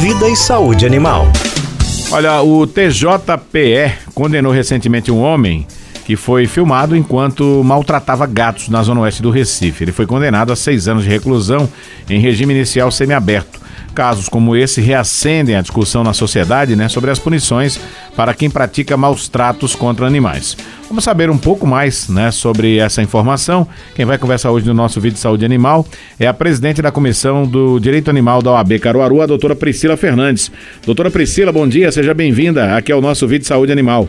Vida e Saúde Animal. Olha, o TJPE condenou recentemente um homem que foi filmado enquanto maltratava gatos na zona oeste do Recife. Ele foi condenado a seis anos de reclusão em regime inicial semiaberto. Casos como esse reacendem a discussão na sociedade né, sobre as punições para quem pratica maus tratos contra animais. Vamos saber um pouco mais né, sobre essa informação. Quem vai conversar hoje no nosso vídeo de saúde animal é a presidente da Comissão do Direito Animal da OAB Caruaru, a doutora Priscila Fernandes. Doutora Priscila, bom dia, seja bem-vinda aqui ao nosso vídeo de saúde animal.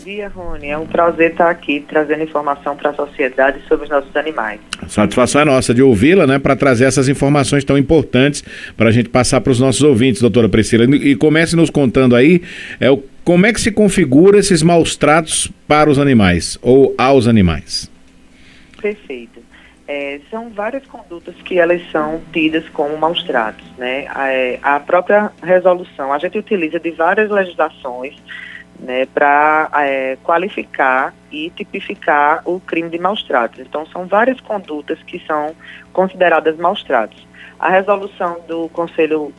Bom dia, Rony. É um prazer estar aqui trazendo informação para a sociedade sobre os nossos animais. A satisfação é nossa de ouvi-la, né, para trazer essas informações tão importantes para a gente passar para os nossos ouvintes, doutora Priscila. E comece nos contando aí é, o, como é que se configura esses maus tratos para os animais ou aos animais. Perfeito. É, são várias condutas que elas são tidas como maus tratos, né? A, é, a própria resolução, a gente utiliza de várias legislações né, para é, qualificar e tipificar o crime de maus tratos. Então, são várias condutas que são consideradas maus tratos. A resolução do Conselho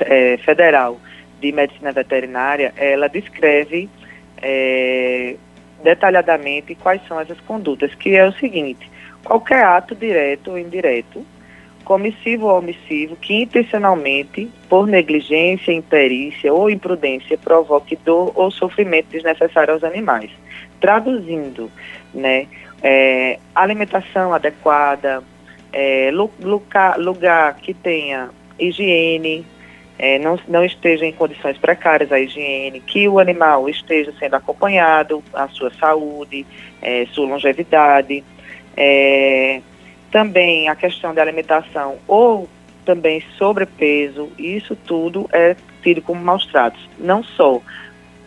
é, Federal de Medicina Veterinária, ela descreve é, detalhadamente quais são essas condutas, que é o seguinte, qualquer ato direto ou indireto comissivo ou omissivo que intencionalmente, por negligência, imperícia ou imprudência, provoque dor ou sofrimento desnecessário aos animais. Traduzindo, né, é, alimentação adequada, é, lugar, lugar que tenha higiene, é, não, não esteja em condições precárias a higiene, que o animal esteja sendo acompanhado, a sua saúde, é, sua longevidade, é, também a questão da alimentação ou também sobrepeso, isso tudo é tido como maus tratos. Não só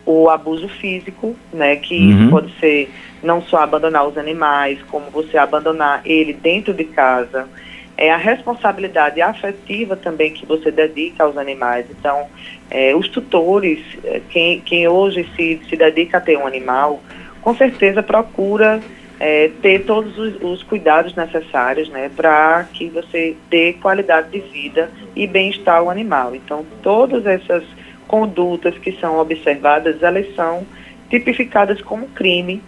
o abuso físico, né, que uhum. isso pode ser não só abandonar os animais, como você abandonar ele dentro de casa, é a responsabilidade afetiva também que você dedica aos animais. Então, é, os tutores, é, quem, quem hoje se, se dedica a ter um animal, com certeza procura é, ter todos os, os, cuidados necessários né, para que você dê qualidade de vida e bem-estar ao animal. Então, todas essas condutas que são observadas, elas são tipificadas como crime.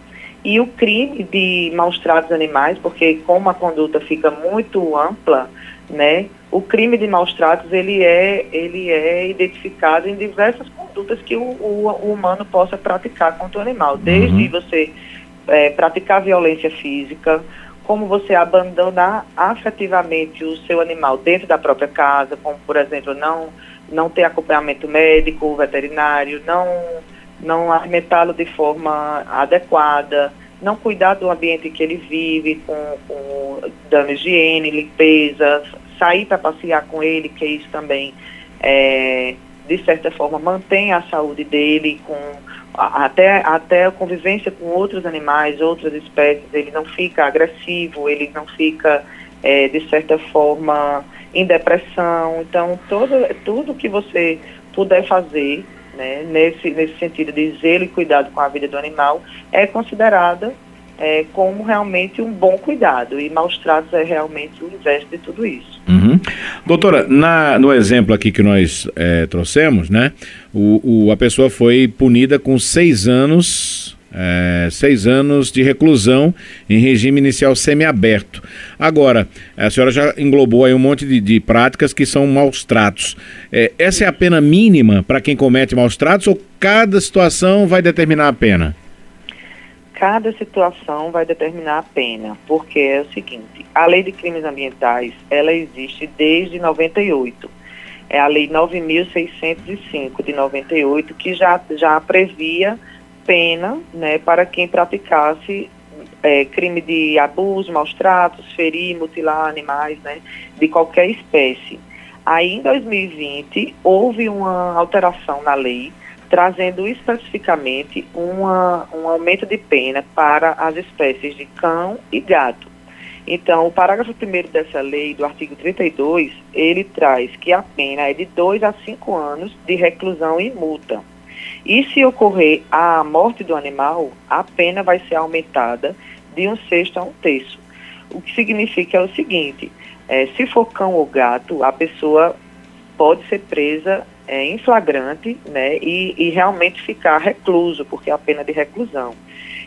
E o crime de maus tratos animais, porque como a conduta fica muito ampla, né, o crime de maus tratos ele é, ele é identificado em diversas condutas que o, o, o humano possa praticar contra o animal, desde uhum. você é, praticar violência física, como você abandonar afetivamente o seu animal dentro da própria casa, como por exemplo não não ter acompanhamento médico, veterinário, não não alimentá-lo de forma adequada, não cuidar do ambiente que ele vive, com, com dando higiene, limpeza, sair para passear com ele, que isso também é, de certa forma mantém a saúde dele com até, até a convivência com outros animais, outras espécies, ele não fica agressivo, ele não fica, é, de certa forma, em depressão. Então, todo, tudo que você puder fazer né, nesse, nesse sentido de zelo e cuidado com a vida do animal é considerada é, como realmente um bom cuidado. E maus tratos é realmente o inverso de tudo isso. Uhum. Doutora, na, no exemplo aqui que nós é, trouxemos, né, o, o, a pessoa foi punida com seis anos. É, seis anos de reclusão em regime inicial semiaberto. Agora, a senhora já englobou aí um monte de, de práticas que são maus tratos. É, essa é a pena mínima para quem comete maus tratos ou cada situação vai determinar a pena? Cada situação vai determinar a pena, porque é o seguinte, a lei de crimes ambientais, ela existe desde 98. É a lei 9.605 de 98, que já, já previa pena né, para quem praticasse é, crime de abuso, maus tratos, ferir, mutilar animais né, de qualquer espécie. Aí, em 2020, houve uma alteração na lei trazendo especificamente uma, um aumento de pena para as espécies de cão e gato. Então, o parágrafo 1 dessa lei, do artigo 32, ele traz que a pena é de 2 a 5 anos de reclusão e multa. E se ocorrer a morte do animal, a pena vai ser aumentada de um sexto a um terço. O que significa é o seguinte, é, se for cão ou gato, a pessoa pode ser presa é, em flagrante né, e, e realmente ficar recluso, porque é a pena de reclusão.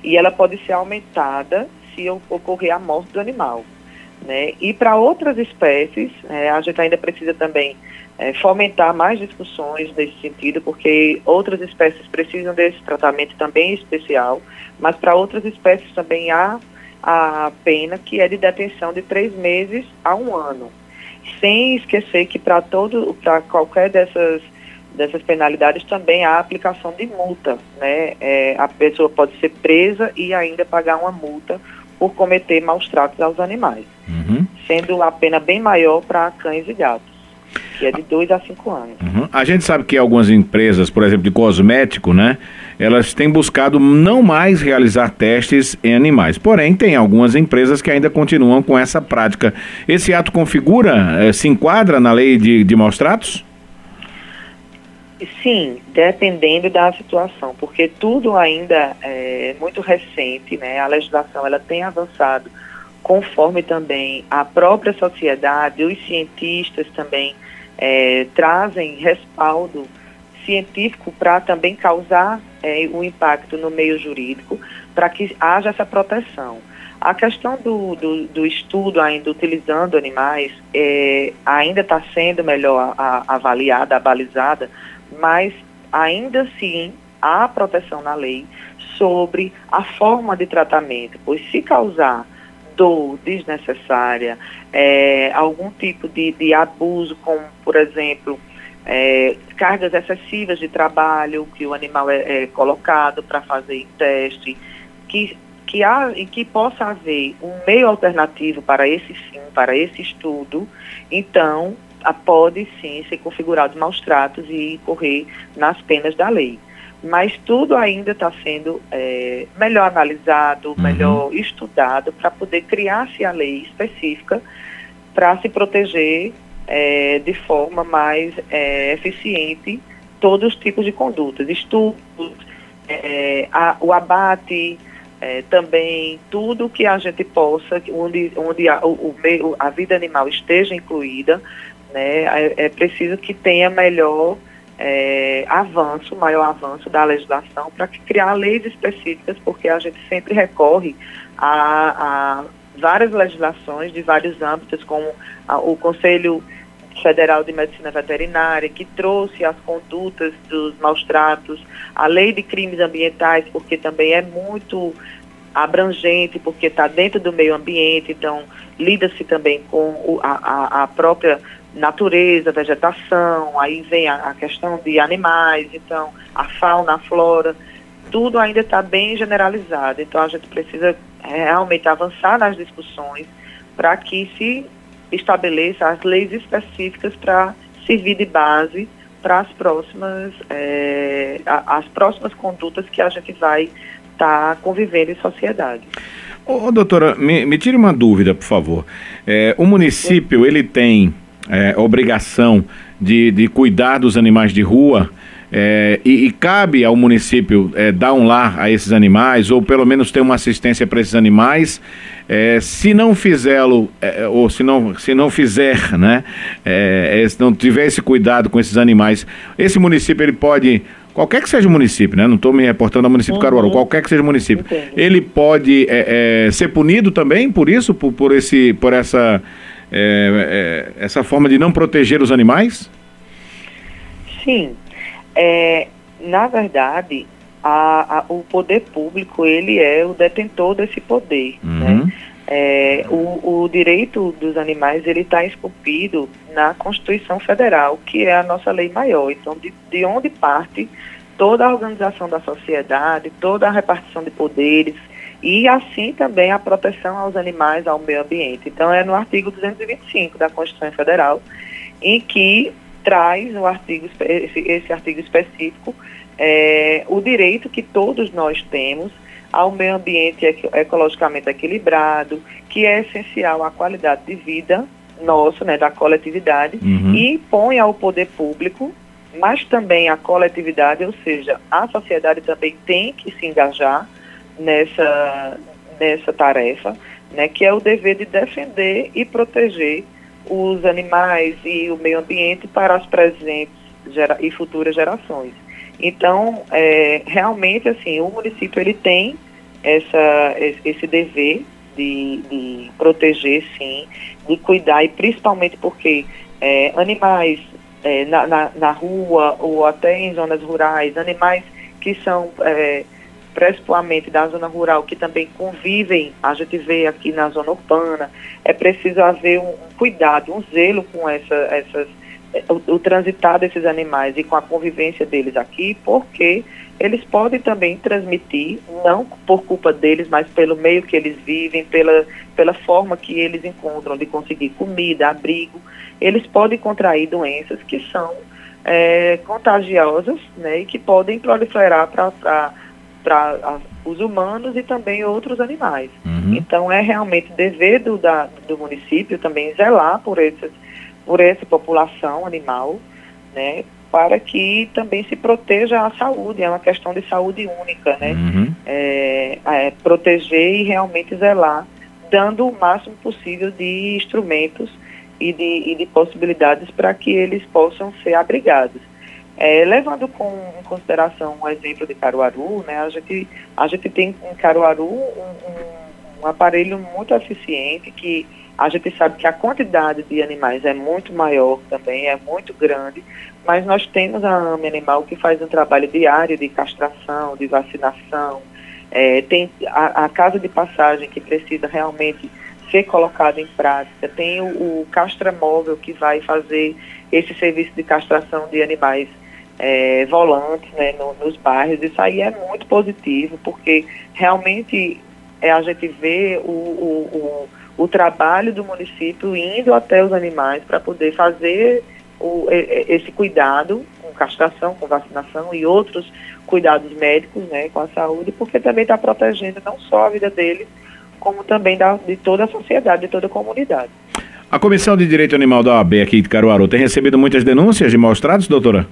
E ela pode ser aumentada se ocorrer a morte do animal. Né? E para outras espécies, é, a gente ainda precisa também é, fomentar mais discussões nesse sentido, porque outras espécies precisam desse tratamento também especial, mas para outras espécies também há a pena que é de detenção de três meses a um ano. Sem esquecer que para todo, para qualquer dessas dessas penalidades também há a aplicação de multa, né? É, a pessoa pode ser presa e ainda pagar uma multa por cometer maus tratos aos animais, uhum. sendo a pena bem maior para cães e gatos que é de 2 a 5 anos. Uhum. A gente sabe que algumas empresas, por exemplo, de cosmético, né, elas têm buscado não mais realizar testes em animais. Porém, tem algumas empresas que ainda continuam com essa prática. Esse ato configura, eh, se enquadra na lei de, de maus tratos? Sim, dependendo da situação, porque tudo ainda é muito recente, né? A legislação ela tem avançado conforme também a própria sociedade, os cientistas também é, trazem respaldo científico para também causar é, um impacto no meio jurídico, para que haja essa proteção. A questão do, do, do estudo ainda utilizando animais é, ainda está sendo melhor a, a avaliada, abalizada, mas ainda assim há proteção na lei sobre a forma de tratamento, pois se causar dor desnecessária, é, algum tipo de, de, abuso, como, por exemplo, é, cargas excessivas de trabalho que o animal é, é colocado para fazer teste, que, que, há, e que possa haver um meio alternativo para esse fim, para esse estudo, então pode sim ser configurado maus tratos e correr nas penas da lei mas tudo ainda está sendo é, melhor analisado, uhum. melhor estudado para poder criar-se a lei específica para se proteger é, de forma mais é, eficiente todos os tipos de condutas, estudos, é, a, o abate, é, também tudo que a gente possa, onde, onde a, o, o, a vida animal esteja incluída, né, é, é preciso que tenha melhor é, avanço, maior avanço da legislação para criar leis específicas, porque a gente sempre recorre a, a várias legislações de vários âmbitos, como a, o Conselho Federal de Medicina Veterinária, que trouxe as condutas dos maus tratos, a lei de crimes ambientais, porque também é muito abrangente, porque está dentro do meio ambiente, então lida-se também com o, a, a própria natureza, vegetação, aí vem a, a questão de animais, então a fauna, a flora, tudo ainda está bem generalizado. Então a gente precisa realmente avançar nas discussões para que se estabeleça as leis específicas para servir de base para as próximas é, as próximas condutas que a gente vai estar tá convivendo em sociedade. Ô, doutora, me, me tire uma dúvida, por favor. É, o município, ele tem é, obrigação de, de cuidar dos animais de rua, é, e, e, cabe ao município é, dar um lar a esses animais, ou pelo menos ter uma assistência para esses animais. É, se não fizê-lo, é, ou se não, se não fizer, né, é, é, se não tiver esse cuidado com esses animais, esse município ele pode, qualquer que seja o município, né, não estou me reportando ao município uhum. de Caruaru, qualquer que seja o município, Entendi. ele pode ser punido também por isso, por, por, esse, por essa essa forma de não proteger os animais? Sim. É, na verdade, a, a, o poder público ele é o detentor desse poder. Uhum. Né? É, o, o, direito dos animais ele está esculpido na Constituição Federal, que é a nossa lei maior. Então, de, de onde parte toda a organização da sociedade, toda a repartição de poderes, e assim também a proteção aos animais, ao meio ambiente. Então, é no artigo 225 da Constituição Federal, em que traz o artigo, esse, esse artigo específico é, o direito que todos nós temos ao meio ambiente ecologicamente equilibrado, que é essencial à qualidade de vida nosso, né, da coletividade, uhum. e põe ao poder público, mas também à coletividade, ou seja, a sociedade também tem que se engajar nessa, nessa tarefa, né, que é o dever de defender e proteger os animais e o meio ambiente para as presentes e futuras gerações. Então, é, realmente, assim, o município ele tem essa, esse dever de, de proteger, sim, de cuidar, e principalmente porque é, animais é, na, na, na, rua ou até em zonas rurais, animais que são principalmente da zona rural, que também convivem, a gente vê aqui na zona urbana, é preciso haver um, cuidado, um zelo com essa, essas o, o transitar desses animais e com a convivência deles aqui, porque eles podem também transmitir, não por culpa deles, mas pelo meio que eles vivem, pela, pela forma que eles encontram de conseguir comida, abrigo, eles podem contrair doenças que são é, contagiosas né, e que podem proliferar para os humanos e também outros animais. Uhum. Então, é realmente dever do, da, do município também zelar por esses por essa população animal, né, para que também se proteja a saúde, é uma questão de saúde única, né, uhum. é, é, proteger e realmente zelar, dando o máximo possível de instrumentos e de, e de possibilidades para que eles possam ser abrigados. É, levando com, em consideração o exemplo de Caruaru, né, a, gente, a gente tem em Caruaru um, um, um aparelho muito eficiente que a gente sabe que a quantidade de animais é muito maior também, é muito grande, mas nós temos a AME Animal que faz um trabalho diário de castração, de vacinação, é, tem a, a, casa de passagem que precisa realmente ser colocada em prática, tem o, o castramóvel que vai fazer esse serviço de castração de animais é, volantes né, no, nos bairros. Isso aí é muito positivo, porque realmente é, a gente vê o, o, o o trabalho do município indo até os animais para poder fazer o, esse cuidado com castração, com vacinação e outros cuidados médicos né, com a saúde, porque também está protegendo não só a vida deles, como também da, de toda a sociedade, de toda a comunidade. A Comissão de Direito Animal da OAB aqui de Caruaru tem recebido muitas denúncias de maus tratos, doutora?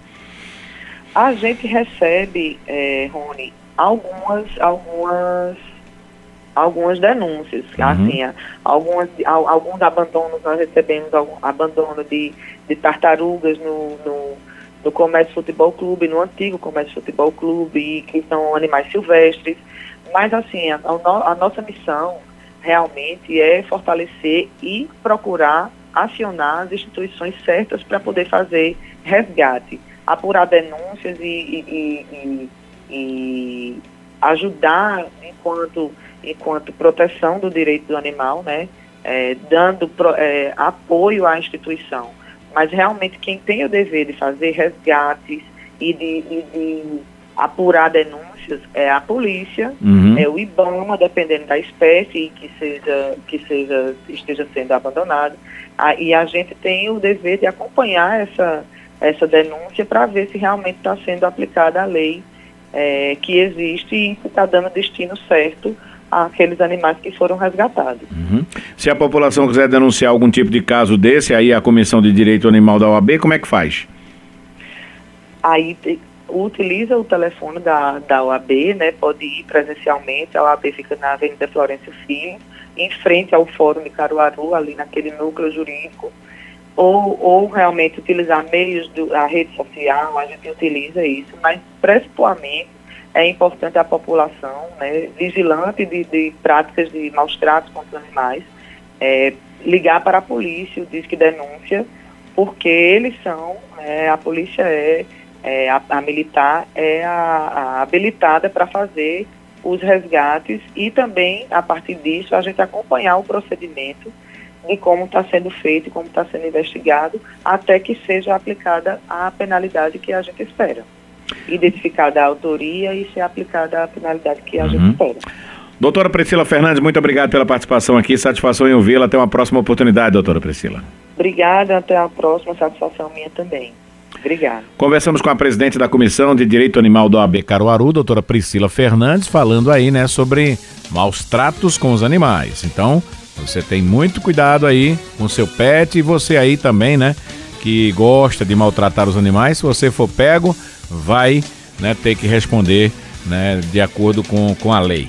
A gente recebe, é, Rony, algumas, algumas algumas denúncias. Uhum. Assim, algumas, alguns abandonos, nós recebemos algum, abandono de, de tartarugas no, no, no Comércio Futebol Clube, no antigo Comércio Futebol Clube, que são animais silvestres. Mas, assim, a, a nossa missão realmente é fortalecer e procurar acionar as instituições certas para poder fazer resgate, apurar denúncias e, e, e, e ajudar enquanto enquanto proteção do direito do animal, né, é, dando é, apoio à instituição. Mas realmente quem tem o dever de fazer resgates e de, e de apurar denúncias é a polícia, uhum. é o IBAMA, dependendo da espécie que seja que seja esteja sendo abandonado. A, e a gente tem o dever de acompanhar essa essa denúncia para ver se realmente está sendo aplicada a lei é, que existe e se está dando destino certo aqueles animais que foram resgatados. Uhum. Se a população quiser denunciar algum tipo de caso desse, aí a Comissão de Direito Animal da OAB, como é que faz? Aí utiliza o telefone da, da OAB, né? Pode ir presencialmente, a OAB fica na Avenida Florencio Filho, em frente ao Fórum de Caruaru, ali naquele núcleo jurídico, ou, ou realmente utilizar meios da rede social, a gente utiliza isso, mas principalmente é importante a população, né, vigilante de, de práticas de maus tratos contra os animais, é, ligar para a polícia, o disque denúncia, porque eles são, é, a polícia é, é a, a, militar é a, a habilitada para fazer os resgates e também, a partir disso, a gente acompanhar o procedimento de como está sendo feito e como está sendo investigado, até que seja aplicada a penalidade que a gente espera identificada a autoria e ser aplicada a penalidade que a uhum. gente espera. Doutora Priscila Fernandes, muito obrigado pela participação aqui. Satisfação em ouvi-la. Até uma próxima oportunidade, doutora Priscila. Obrigada, até a próxima. Satisfação minha também. Obrigada. Conversamos com a presidente da Comissão de Direito Animal do AB Caruaru, doutora Priscila Fernandes, falando aí, né, sobre maus tratos com os animais. Então, você tem muito cuidado aí com seu pet e você aí também, né, que gosta de maltratar os animais. Se você for pego, vai né, ter que responder né, de acordo com, com a lei.